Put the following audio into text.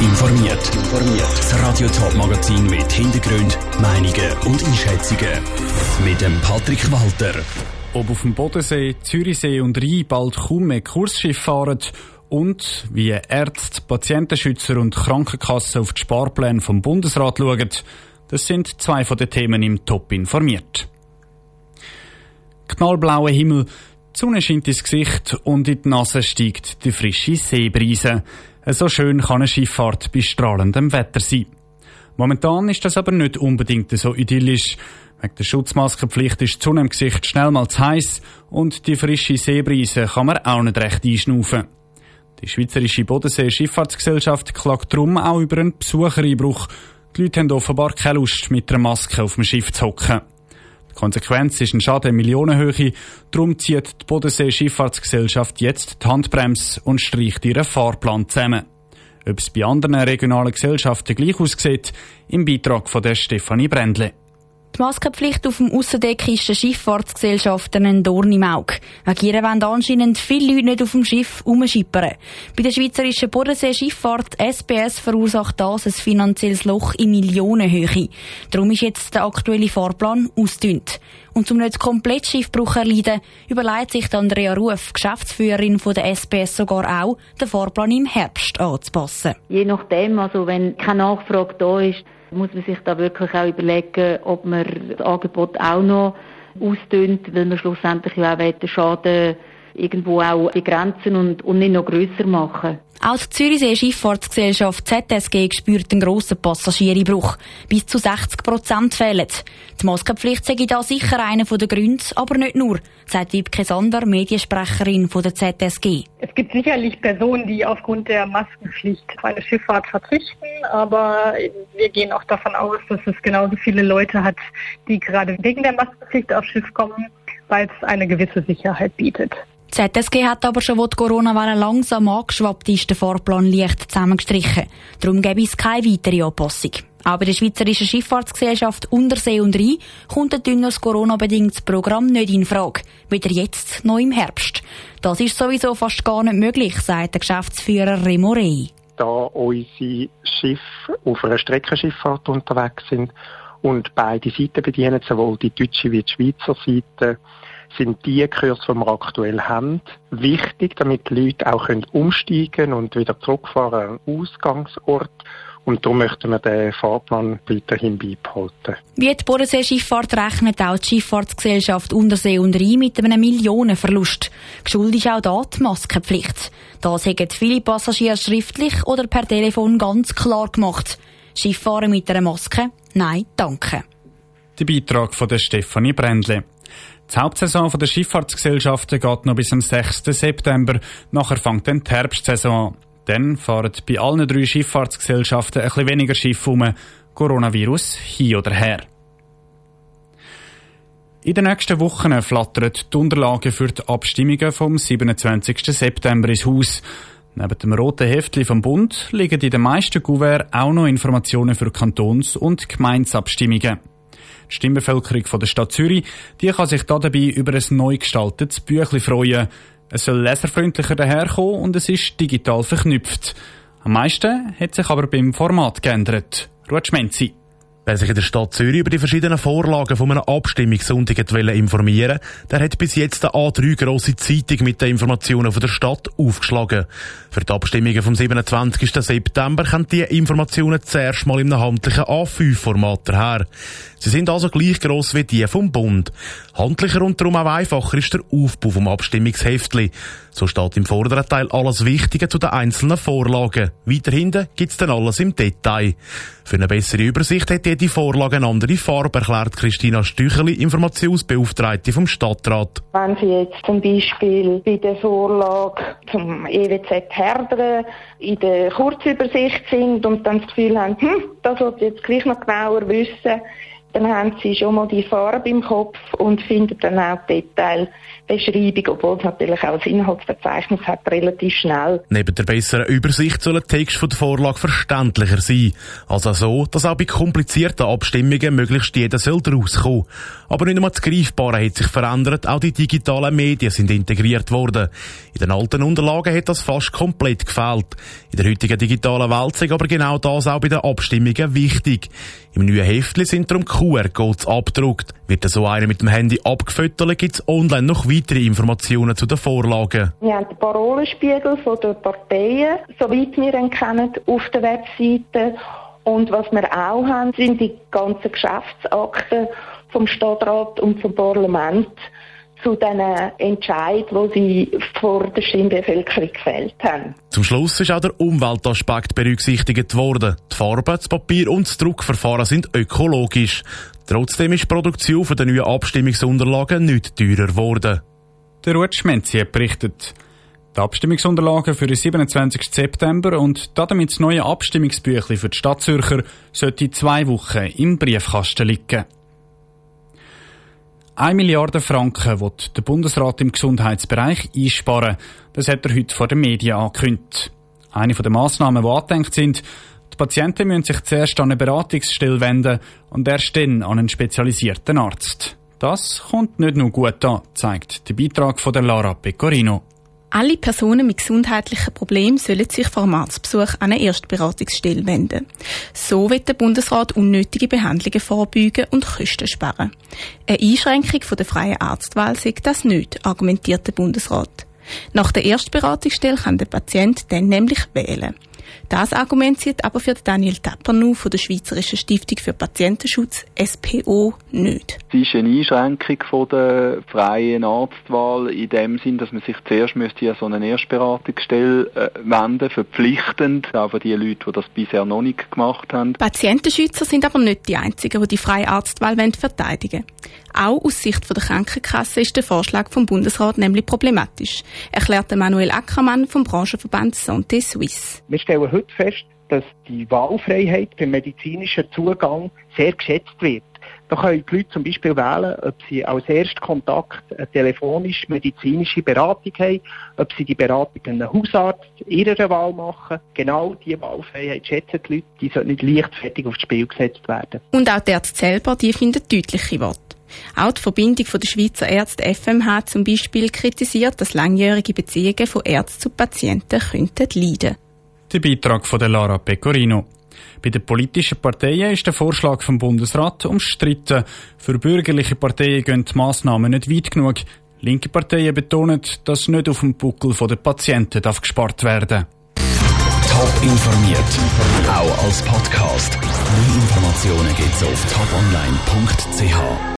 informiert. Das Radio Top Magazin mit Hintergrund, Meinungen und Einschätzungen mit dem Patrick Walter. Ob auf dem Bodensee, Zürichsee und Rhein bald kaum mehr Kursschiffe fahren und wie Ärzte, Patientenschützer und Krankenkassen auf die Sparpläne vom Bundesrat schauen, das sind zwei von den Themen im Top informiert. Knallblauer Himmel, die Sonne scheint ins Gesicht und in die Nase steigt die frische Seebrise. So schön kann eine Schifffahrt bei strahlendem Wetter sein. Momentan ist das aber nicht unbedingt so idyllisch. Wegen der Schutzmaskenpflicht ist die Sonne im Gesicht schnell mal zu heiß und die frische Seebrise kann man auch nicht recht einschnaufen. Die Schweizerische Bodensee-Schifffahrtsgesellschaft klagt darum auch über einen Besuchereinbruch. Die Leute haben offenbar keine Lust, mit einer Maske auf dem Schiff zu hocken. Konsequenz ist ein Schaden in Millionenhöhe. Darum zieht die Bodensee-Schifffahrtsgesellschaft jetzt die Handbremse und streicht ihren Fahrplan zusammen. Ob es bei anderen regionalen Gesellschaften gleich aussieht, im Beitrag von der Stefanie Brändle. Die Maskenpflicht auf dem Aussendeck ist den Schifffahrtsgesellschaften ein Dorn im Auge. Wegen ihr wollen anscheinend viele Leute nicht auf dem Schiff rumschippern. Bei der Schweizerischen Bodensee-Schifffahrt SPS verursacht das ein finanzielles Loch in Millionenhöhe. Darum ist jetzt der aktuelle Fahrplan ausgedünnt. Und um nicht komplett Schiffbruch erleiden, überlegt sich Andrea Ruf, Geschäftsführerin von der SPS, sogar auch, den Fahrplan im Herbst anzupassen. Je nachdem, also wenn keine Nachfrage da ist, muss man sich da wirklich auch überlegen, ob man das Angebot auch noch ausdünnt, weil man schlussendlich ja auch den Schaden irgendwo auch begrenzen und, und nicht noch grösser machen. Auch die Zürichsee Schifffahrtsgesellschaft ZSG spürt einen grossen Passagierbruch. Bis zu 60 Prozent fehlen. Die Maskenpflicht sei da sicher einer der Gründe, aber nicht nur, sagt Wibke Sander, Mediensprecherin von der ZSG. Es gibt sicherlich Personen, die aufgrund der Maskenpflicht auf eine Schifffahrt verzichten, aber wir gehen auch davon aus, dass es genauso viele Leute hat, die gerade wegen der Maskenpflicht aufs Schiff kommen, weil es eine gewisse Sicherheit bietet. Die ZSG hat aber schon, wo die Corona-Welle langsam angeschwappt ist, den Fahrplan leicht zusammengestrichen. Darum gäbe es keine weitere Anpassung. Auch bei der Schweizerischen Schifffahrtsgesellschaft Untersee und Rhein kommt ein dünnes Corona-bedingtes Programm nicht in Frage. Weder jetzt noch im Herbst. Das ist sowieso fast gar nicht möglich, sagt der Geschäftsführer Remo Rey. Da unsere Schiffe auf einer Streckenschifffahrt unterwegs sind und beide Seiten bedienen, sowohl die deutsche wie die Schweizer Seite, sind die Kurse, die wir aktuell haben, wichtig, damit die Leute auch umsteigen können und wieder zurückfahren am Ausgangsort. Und darum möchten wir den Fahrplan weiterhin beibehalten. Wie die Bodensee-Schifffahrt rechnet auch die Schifffahrtsgesellschaft Untersee und Rhein mit einem Millionenverlust. Geschuld ist auch da die Maskenpflicht. Das haben viele Passagiere schriftlich oder per Telefon ganz klar gemacht. Schifffahren mit einer Maske? Nein, danke. Der Beitrag von der Stefanie Brändle. Die Hauptsaison der Schifffahrtsgesellschaften geht noch bis zum 6. September. Nachher fängt dann die Herbstsaison an. Dann fahren bei allen drei Schifffahrtsgesellschaften ein bisschen weniger Schiffe um. Coronavirus hin oder her. In den nächsten Wochen flattern die Unterlagen für die Abstimmungen vom 27. September ins Haus. Neben dem roten Heftli vom Bund liegen in den meisten Kuverts auch noch Informationen für Kantons- und Gemeinsabstimmungen. Die Stimmbevölkerung von der Stadt Zürich, die kann sich dabei über ein neu gestaltetes Büchlein freuen. Es soll leserfreundlicher daherkommen und es ist digital verknüpft. Am meisten hat sich aber beim Format geändert. Ruth Schmenzi. Wer sich in der Stadt Zürich über die verschiedenen Vorlagen von einer Abstimmungssonntag informieren der hat bis jetzt eine A3 grosse Zeitung mit den Informationen von der Stadt aufgeschlagen. Für die Abstimmungen vom 27. September kommen diese Informationen zuerst mal in einem handlichen A5-Format daher. Sie sind also gleich gross wie die vom Bund. Handlicher und darum auch einfacher ist der Aufbau vom Abstimmungsheftli. So steht im vorderen Teil alles Wichtige zu den einzelnen Vorlagen. Weiter hinten gibt's dann alles im Detail. Für eine bessere Übersicht hat jede Vorlage eine andere Farbe, erklärt Christina Stücheli, Informationsbeauftragte vom Stadtrat. Wenn Sie jetzt zum Beispiel bei der Vorlage zum EWZ Herdern in der Kurzübersicht sind und dann das Gefühl haben, hm, das sollte ich jetzt gleich noch genauer wissen, dann haben sie schon mal die Farbe im Kopf und finden dann auch Detailbeschreibung, obwohl es natürlich auch das Inhaltsverzeichnis hat, relativ schnell. Neben der besseren Übersicht soll der Text von der Vorlage verständlicher sein. Also so, dass auch bei komplizierten Abstimmungen möglichst jeder soll rauskommen. Aber nicht nur das Greifbare hat sich verändert, auch die digitalen Medien sind integriert worden. In den alten Unterlagen hat das fast komplett gefehlt. In der heutigen digitalen Welt ist aber genau das auch bei den Abstimmungen wichtig. Im neuen Heftli sind darum QR-Codes abgedruckt. Wird so einer mit dem Handy abgefüttert, gibt es online noch weitere Informationen zu den Vorlagen. Wir haben den Parolenspiegel den Parteien, soweit wir ihn kennen, auf der Webseite. Und was wir auch haben, sind die ganzen Geschäftsakten vom Stadtrat und vom Parlament zu diesen Entscheid, wo sie vor der Stimmbevölkerung gefällt haben. Zum Schluss ist auch der Umweltaspekt berücksichtigt worden. Die Farbe, das Papier und das Druckverfahren sind ökologisch. Trotzdem ist die Produktion von den neuen Abstimmungsunterlagen nicht teurer geworden. Der Ruth Schmenzi hat berichtet. Die Abstimmungsunterlagen für den 27. September und damit das neue Abstimmungsbüchlein für die Stadt Zürcher sollte zwei Wochen im Briefkasten liegen. 1 Milliarde Franken wird der Bundesrat im Gesundheitsbereich einsparen. Das hat er heute vor den Medien angekündigt. Eine der Massnahmen, die angedenkt sind, die Patienten müssen sich zuerst an eine Beratungsstelle wenden und erst dann an einen spezialisierten Arzt. Das kommt nicht nur gut an, zeigt der Beitrag von der Lara Pecorino. Alle Personen mit gesundheitlichen Problemen sollen sich vor einem Arztbesuch an eine Erstberatungsstelle wenden. So wird der Bundesrat unnötige Behandlungen vorbeugen und Kosten sparen. Eine Einschränkung der freien Arztwahl sagt das nicht, argumentiert der Bundesrat. Nach der Erstberatungsstelle kann der Patient dann nämlich wählen. Das Argument sieht aber für Daniel Tappernu von der Schweizerischen Stiftung für Patientenschutz SPO nicht. Es ist eine Einschränkung von der freien Arztwahl in dem Sinn, dass man sich zuerst müsste an so eine Erstberatungsstelle äh, wenden, verpflichtend, auch für die Leute, die das bisher noch nicht gemacht haben. Patientenschützer sind aber nicht die einzigen, die die freie Arztwahl verteidigen wollen. Auch aus Sicht der Krankenkasse ist der Vorschlag vom Bundesrat nämlich problematisch, erklärte Manuel Ackermann vom Branchenverband Santé Suisse. Stellen heute fest, dass die Wahlfreiheit beim medizinischen Zugang sehr geschätzt wird. Da können die Leute zum Beispiel wählen, ob sie als Erstkontakt eine telefonisch medizinische Beratung haben, ob sie die Beratung an einen Hausarzt ihrer Wahl machen. Genau diese Wahlfreiheit schätzen die Leute, die sollte nicht leichtfertig aufs Spiel gesetzt werden. Und auch die Ärzte selber, die finden deutliche Worte. Auch die Verbindung der Schweizer Ärzte FMH zum Beispiel kritisiert, dass langjährige Beziehungen von Ärzten zu Patienten könnten leiden. Der Beitrag von der Lara Pecorino. Bei den politischen Parteien ist der Vorschlag vom Bundesrat umstritten. Für bürgerliche Parteien gehen die Massnahmen nicht weit genug. Linke Parteien betonen, dass nicht auf dem Buckel der Patienten darf gespart werden Top informiert, auch als Podcast. Mehr Informationen gibt's auf toponline.ch.